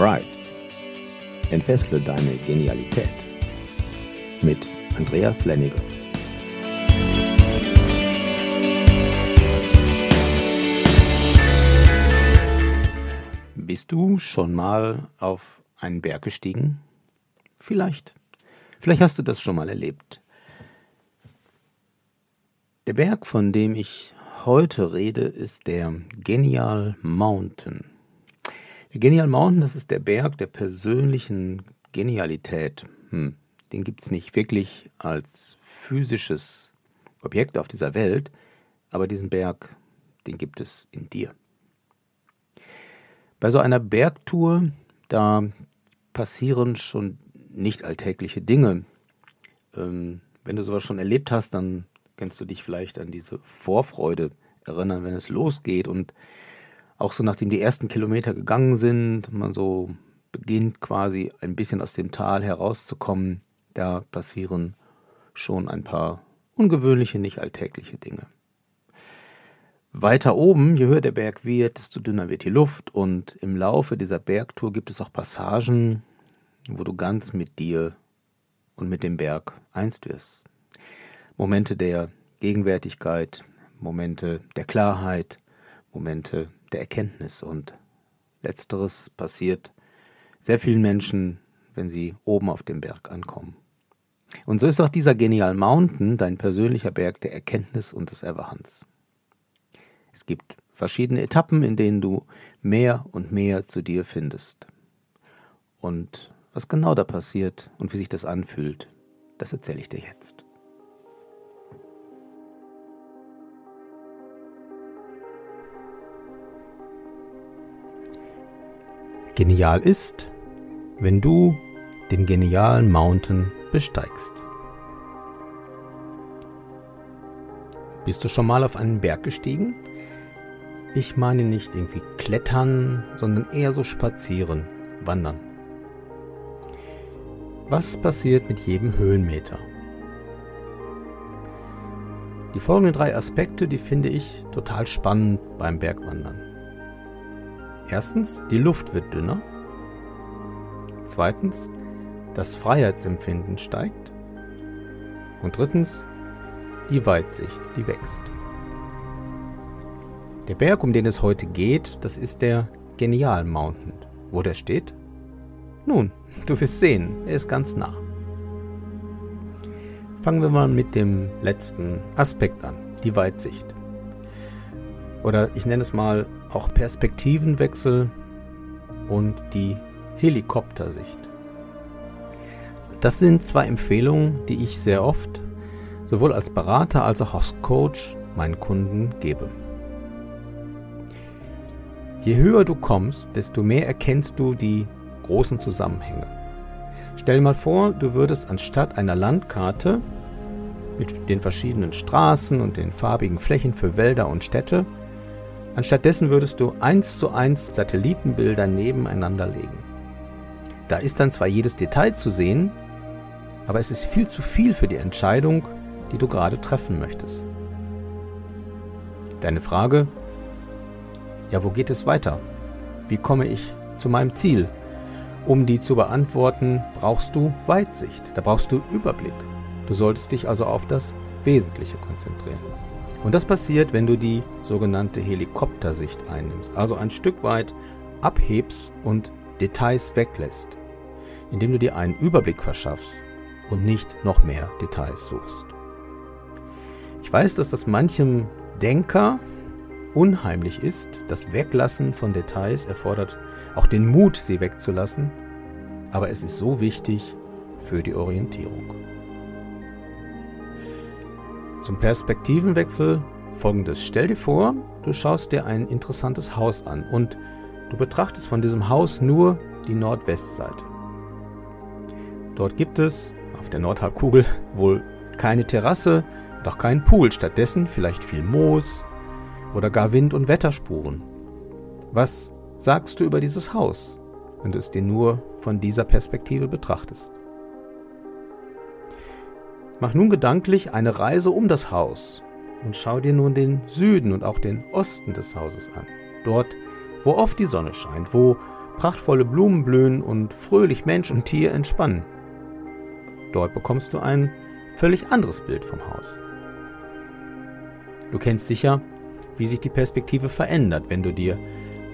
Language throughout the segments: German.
Rise. Entfessle deine Genialität. Mit Andreas Lenniger. Bist du schon mal auf einen Berg gestiegen? Vielleicht. Vielleicht hast du das schon mal erlebt. Der Berg, von dem ich heute rede, ist der Genial Mountain. Der Genial Mountain, das ist der Berg der persönlichen Genialität. Hm, den gibt es nicht wirklich als physisches Objekt auf dieser Welt, aber diesen Berg, den gibt es in dir. Bei so einer Bergtour, da passieren schon nicht alltägliche Dinge. Ähm, wenn du sowas schon erlebt hast, dann Kannst du dich vielleicht an diese Vorfreude erinnern, wenn es losgeht und auch so nachdem die ersten Kilometer gegangen sind, man so beginnt quasi ein bisschen aus dem Tal herauszukommen, da passieren schon ein paar ungewöhnliche, nicht alltägliche Dinge. Weiter oben, je höher der Berg wird, desto dünner wird die Luft und im Laufe dieser Bergtour gibt es auch Passagen, wo du ganz mit dir und mit dem Berg einst wirst. Momente der Gegenwärtigkeit, Momente der Klarheit, Momente der Erkenntnis. Und letzteres passiert sehr vielen Menschen, wenn sie oben auf dem Berg ankommen. Und so ist auch dieser Genial Mountain dein persönlicher Berg der Erkenntnis und des Erwachens. Es gibt verschiedene Etappen, in denen du mehr und mehr zu dir findest. Und was genau da passiert und wie sich das anfühlt, das erzähle ich dir jetzt. Genial ist, wenn du den genialen Mountain besteigst. Bist du schon mal auf einen Berg gestiegen? Ich meine nicht irgendwie klettern, sondern eher so spazieren, wandern. Was passiert mit jedem Höhenmeter? Die folgenden drei Aspekte, die finde ich total spannend beim Bergwandern. Erstens, die Luft wird dünner. Zweitens, das Freiheitsempfinden steigt. Und drittens, die Weitsicht, die wächst. Der Berg, um den es heute geht, das ist der Genial Mountain. Wo der steht? Nun, du wirst sehen, er ist ganz nah. Fangen wir mal mit dem letzten Aspekt an, die Weitsicht. Oder ich nenne es mal auch Perspektivenwechsel und die Helikoptersicht. Das sind zwei Empfehlungen, die ich sehr oft, sowohl als Berater als auch als Coach, meinen Kunden gebe. Je höher du kommst, desto mehr erkennst du die großen Zusammenhänge. Stell dir mal vor, du würdest anstatt einer Landkarte mit den verschiedenen Straßen und den farbigen Flächen für Wälder und Städte Anstattdessen würdest du eins zu eins Satellitenbilder nebeneinander legen. Da ist dann zwar jedes Detail zu sehen, aber es ist viel zu viel für die Entscheidung, die du gerade treffen möchtest. Deine Frage, ja, wo geht es weiter? Wie komme ich zu meinem Ziel? Um die zu beantworten, brauchst du Weitsicht, da brauchst du Überblick. Du solltest dich also auf das Wesentliche konzentrieren. Und das passiert, wenn du die sogenannte Helikoptersicht einnimmst, also ein Stück weit abhebst und Details weglässt, indem du dir einen Überblick verschaffst und nicht noch mehr Details suchst. Ich weiß, dass das manchem Denker unheimlich ist. Das Weglassen von Details erfordert auch den Mut, sie wegzulassen, aber es ist so wichtig für die Orientierung. Zum Perspektivenwechsel folgendes. Stell dir vor, du schaust dir ein interessantes Haus an und du betrachtest von diesem Haus nur die Nordwestseite. Dort gibt es auf der Nordhalbkugel wohl keine Terrasse und auch keinen Pool, stattdessen vielleicht viel Moos oder gar Wind- und Wetterspuren. Was sagst du über dieses Haus, wenn du es dir nur von dieser Perspektive betrachtest? Mach nun gedanklich eine Reise um das Haus und schau dir nun den Süden und auch den Osten des Hauses an. Dort, wo oft die Sonne scheint, wo prachtvolle Blumen blühen und fröhlich Mensch und Tier entspannen. Dort bekommst du ein völlig anderes Bild vom Haus. Du kennst sicher, wie sich die Perspektive verändert, wenn du dir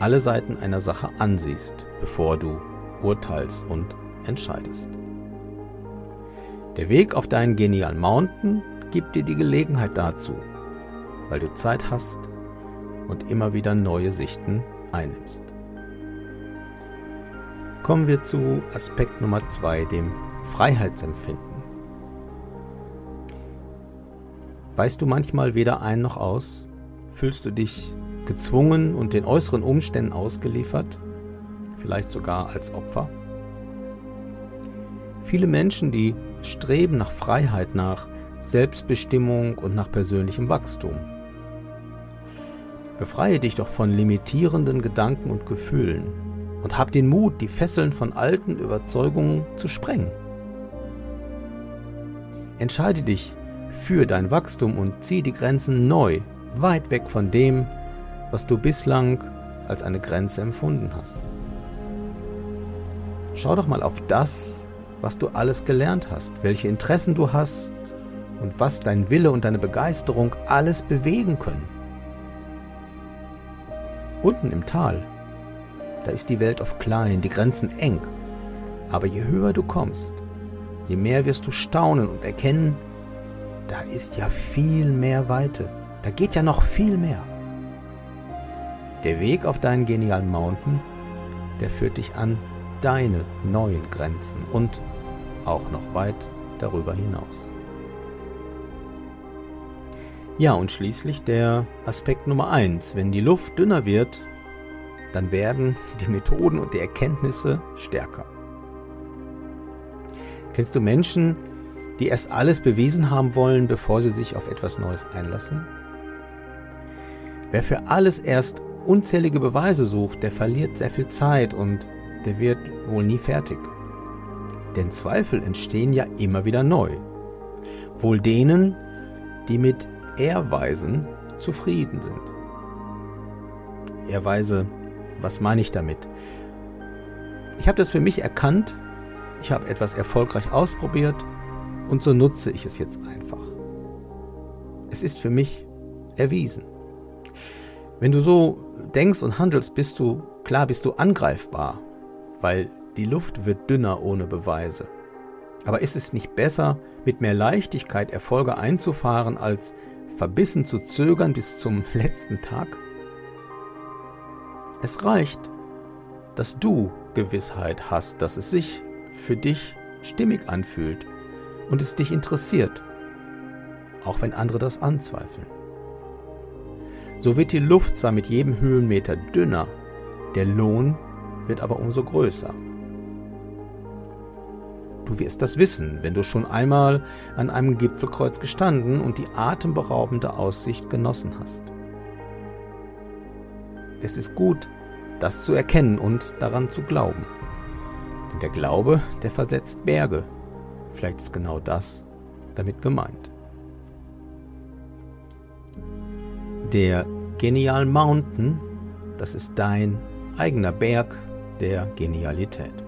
alle Seiten einer Sache ansiehst, bevor du urteilst und entscheidest. Der Weg auf deinen Genial Mountain gibt dir die Gelegenheit dazu, weil du Zeit hast und immer wieder neue Sichten einnimmst. Kommen wir zu Aspekt Nummer zwei, dem Freiheitsempfinden. Weißt du manchmal weder ein noch aus? Fühlst du dich gezwungen und den äußeren Umständen ausgeliefert? Vielleicht sogar als Opfer? Viele Menschen, die streben nach Freiheit, nach Selbstbestimmung und nach persönlichem Wachstum. Befreie dich doch von limitierenden Gedanken und Gefühlen und hab den Mut, die Fesseln von alten Überzeugungen zu sprengen. Entscheide dich für dein Wachstum und zieh die Grenzen neu, weit weg von dem, was du bislang als eine Grenze empfunden hast. Schau doch mal auf das, was du alles gelernt hast, welche Interessen du hast und was dein Wille und deine Begeisterung alles bewegen können. Unten im Tal, da ist die Welt oft klein, die Grenzen eng, aber je höher du kommst, je mehr wirst du staunen und erkennen, da ist ja viel mehr Weite. Da geht ja noch viel mehr. Der Weg auf deinen genialen Mountain, der führt dich an deine neuen Grenzen und auch noch weit darüber hinaus. Ja, und schließlich der Aspekt Nummer eins: Wenn die Luft dünner wird, dann werden die Methoden und die Erkenntnisse stärker. Kennst du Menschen, die erst alles bewiesen haben wollen, bevor sie sich auf etwas Neues einlassen? Wer für alles erst unzählige Beweise sucht, der verliert sehr viel Zeit und der wird wohl nie fertig. Denn Zweifel entstehen ja immer wieder neu. Wohl denen, die mit Ehrweisen zufrieden sind. Ehrweise, was meine ich damit? Ich habe das für mich erkannt, ich habe etwas erfolgreich ausprobiert und so nutze ich es jetzt einfach. Es ist für mich erwiesen. Wenn du so denkst und handelst, bist du, klar, bist du angreifbar, weil die Luft wird dünner ohne Beweise. Aber ist es nicht besser, mit mehr Leichtigkeit Erfolge einzufahren, als verbissen zu zögern bis zum letzten Tag? Es reicht, dass du Gewissheit hast, dass es sich für dich stimmig anfühlt und es dich interessiert, auch wenn andere das anzweifeln. So wird die Luft zwar mit jedem Höhenmeter dünner, der Lohn wird aber umso größer. Du wirst das wissen, wenn du schon einmal an einem Gipfelkreuz gestanden und die atemberaubende Aussicht genossen hast. Es ist gut, das zu erkennen und daran zu glauben. Denn der Glaube, der versetzt Berge, Vielleicht ist genau das damit gemeint. Der Genial Mountain, das ist dein eigener Berg der Genialität.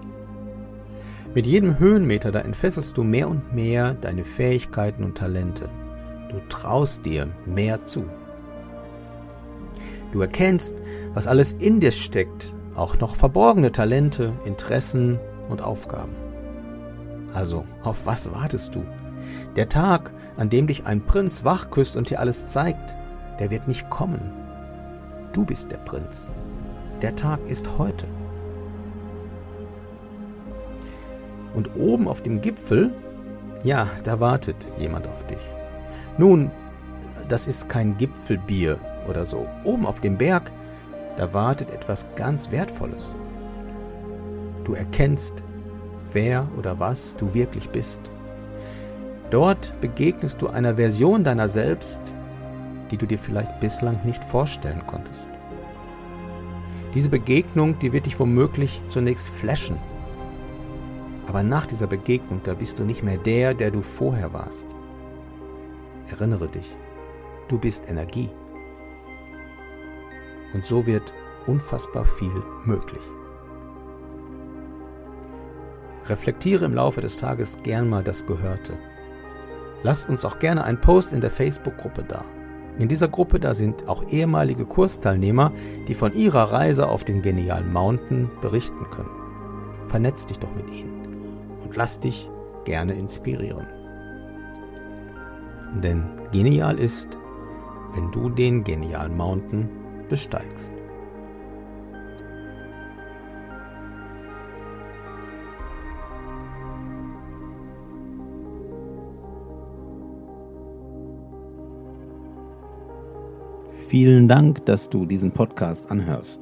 Mit jedem Höhenmeter, da entfesselst du mehr und mehr deine Fähigkeiten und Talente. Du traust dir mehr zu. Du erkennst, was alles in dir steckt, auch noch verborgene Talente, Interessen und Aufgaben. Also, auf was wartest du? Der Tag, an dem dich ein Prinz wachküsst und dir alles zeigt, der wird nicht kommen. Du bist der Prinz. Der Tag ist heute. Und oben auf dem Gipfel, ja, da wartet jemand auf dich. Nun, das ist kein Gipfelbier oder so. Oben auf dem Berg, da wartet etwas ganz Wertvolles. Du erkennst wer oder was du wirklich bist. Dort begegnest du einer Version deiner selbst, die du dir vielleicht bislang nicht vorstellen konntest. Diese Begegnung, die wird dich womöglich zunächst flashen. Aber nach dieser Begegnung, da bist du nicht mehr der, der du vorher warst. Erinnere dich, du bist Energie. Und so wird unfassbar viel möglich. Reflektiere im Laufe des Tages gern mal das Gehörte. Lasst uns auch gerne einen Post in der Facebook-Gruppe da. In dieser Gruppe da sind auch ehemalige Kursteilnehmer, die von ihrer Reise auf den genialen Mountain berichten können. Vernetz dich doch mit ihnen und lass dich gerne inspirieren. Denn genial ist, wenn du den genialen Mountain besteigst. Vielen Dank, dass du diesen Podcast anhörst.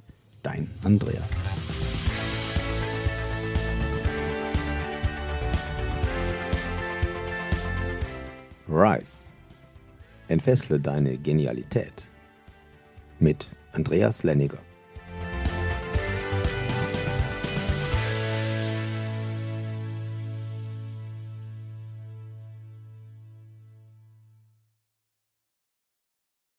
dein Andreas. Rise. Entfessle deine Genialität mit Andreas Lenniger.